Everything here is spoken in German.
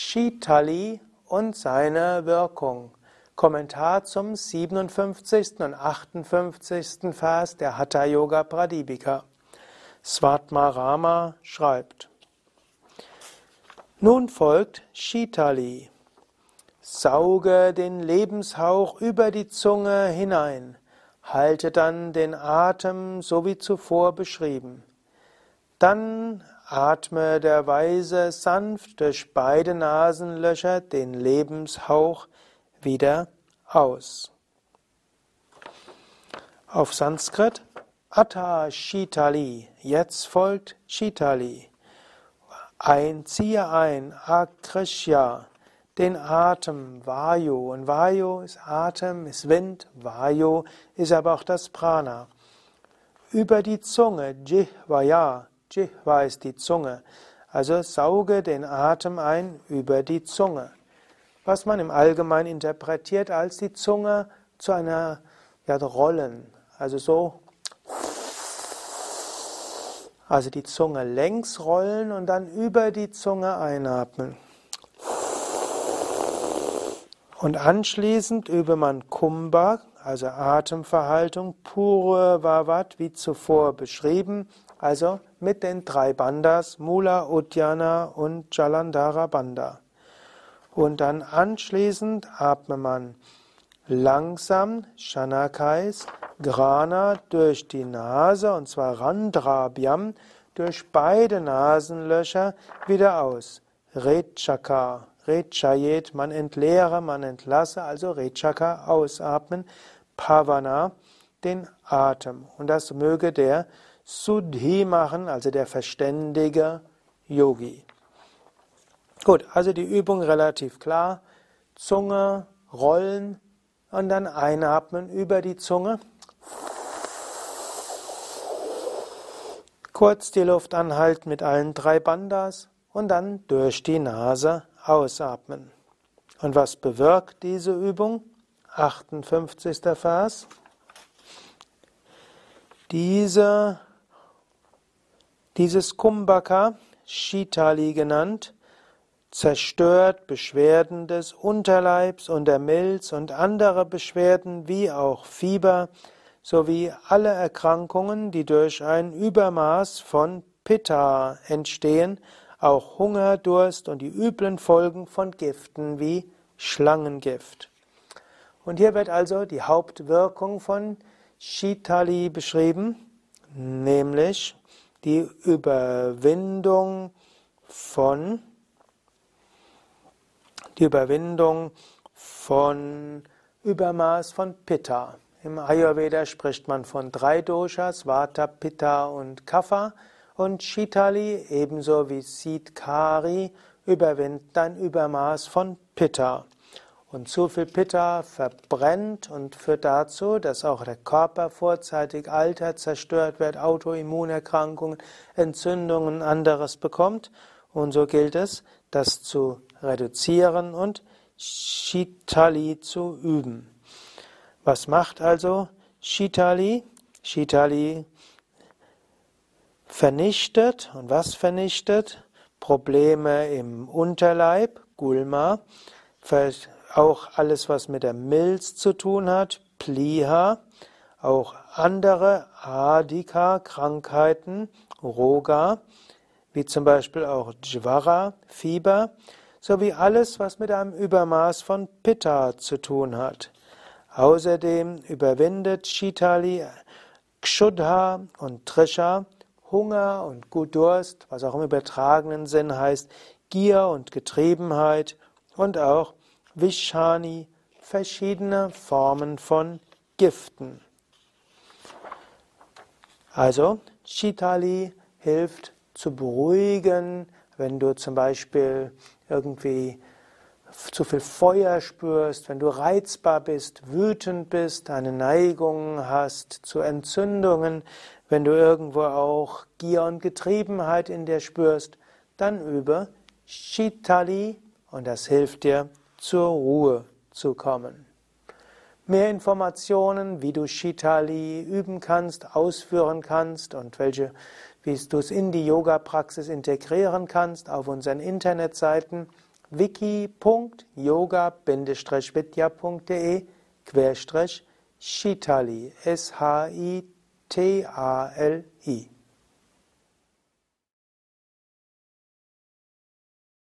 Shitali und seine Wirkung. Kommentar zum 57. und 58. Vers der Hatha Yoga Pradipika. Svatmarama schreibt: Nun folgt Shitali. Sauge den Lebenshauch über die Zunge hinein, halte dann den Atem so wie zuvor beschrieben. Dann atme der Weise sanft durch beide Nasenlöcher den Lebenshauch wieder aus. Auf Sanskrit Atta Shitali. Jetzt folgt Shitali. Ein, ziehe ein, Akrishya, den Atem, Vayu. Und Vayu ist Atem, ist Wind, Vayu ist aber auch das Prana. Über die Zunge, Jihvaya, Jihva ist die Zunge. Also sauge den Atem ein über die Zunge. Was man im Allgemeinen interpretiert als die Zunge zu einer ja, Rollen. Also so. Also die Zunge längs rollen und dann über die Zunge einatmen. Und anschließend übe man Kumbha, also Atemverhaltung, pure Vavat, wie zuvor beschrieben, also mit den drei Bandas, Mula, Uddiyana und Jalandhara Banda. Und dann anschließend atme man langsam Shanakais, Grana durch die Nase, und zwar Randrabhyam, durch beide Nasenlöcher wieder aus. Rechaka, Rechayet, man entleere, man entlasse, also Rechaka ausatmen, Pavana, den Atem. Und das möge der Suddhi machen, also der verständige Yogi. Gut, also die Übung relativ klar. Zunge rollen und dann einatmen über die Zunge. Kurz die Luft anhalten mit allen drei Bandas und dann durch die Nase ausatmen. Und was bewirkt diese Übung? 58. Vers. Diese dieses Kumbhaka, Shitali genannt, zerstört Beschwerden des Unterleibs und der Milz und andere Beschwerden wie auch Fieber sowie alle Erkrankungen, die durch ein Übermaß von Pitta entstehen, auch Hunger, Durst und die üblen Folgen von Giften wie Schlangengift. Und hier wird also die Hauptwirkung von Shitali beschrieben, nämlich die Überwindung von die Überwindung von Übermaß von Pitta. Im Ayurveda spricht man von drei Doshas, Vata, Pitta und Kapha. Und Shitali, ebenso wie Siddhkari, überwindet ein Übermaß von Pitta. Und zu viel Pitta verbrennt und führt dazu, dass auch der Körper vorzeitig altert, zerstört wird, Autoimmunerkrankungen, Entzündungen, anderes bekommt. Und so gilt es, das zu reduzieren und Shitali zu üben. Was macht also Shitali? Shitali vernichtet. Und was vernichtet? Probleme im Unterleib, Gulma, auch alles, was mit der Milz zu tun hat, Pliha, auch andere Adika, Krankheiten, Roga, wie zum Beispiel auch Jvara, Fieber, sowie alles, was mit einem Übermaß von Pitta zu tun hat. Außerdem überwindet Shitali Kshudha und Trisha Hunger und Gudurst, was auch im übertragenen Sinn heißt, Gier und Getriebenheit und auch Vishani, verschiedene Formen von Giften. Also, Chitali hilft zu beruhigen, wenn du zum Beispiel irgendwie zu viel Feuer spürst, wenn du reizbar bist, wütend bist, eine Neigung hast zu Entzündungen, wenn du irgendwo auch Gier und Getriebenheit in dir spürst, dann übe Shitali und das hilft dir zur Ruhe zu kommen. Mehr Informationen, wie du Shitali üben kannst, ausführen kannst und welche, wie du es in die Yoga-Praxis integrieren kannst, auf unseren Internetseiten wiki.yoga-vidya.de Shitali S-H-I-T-A-L-I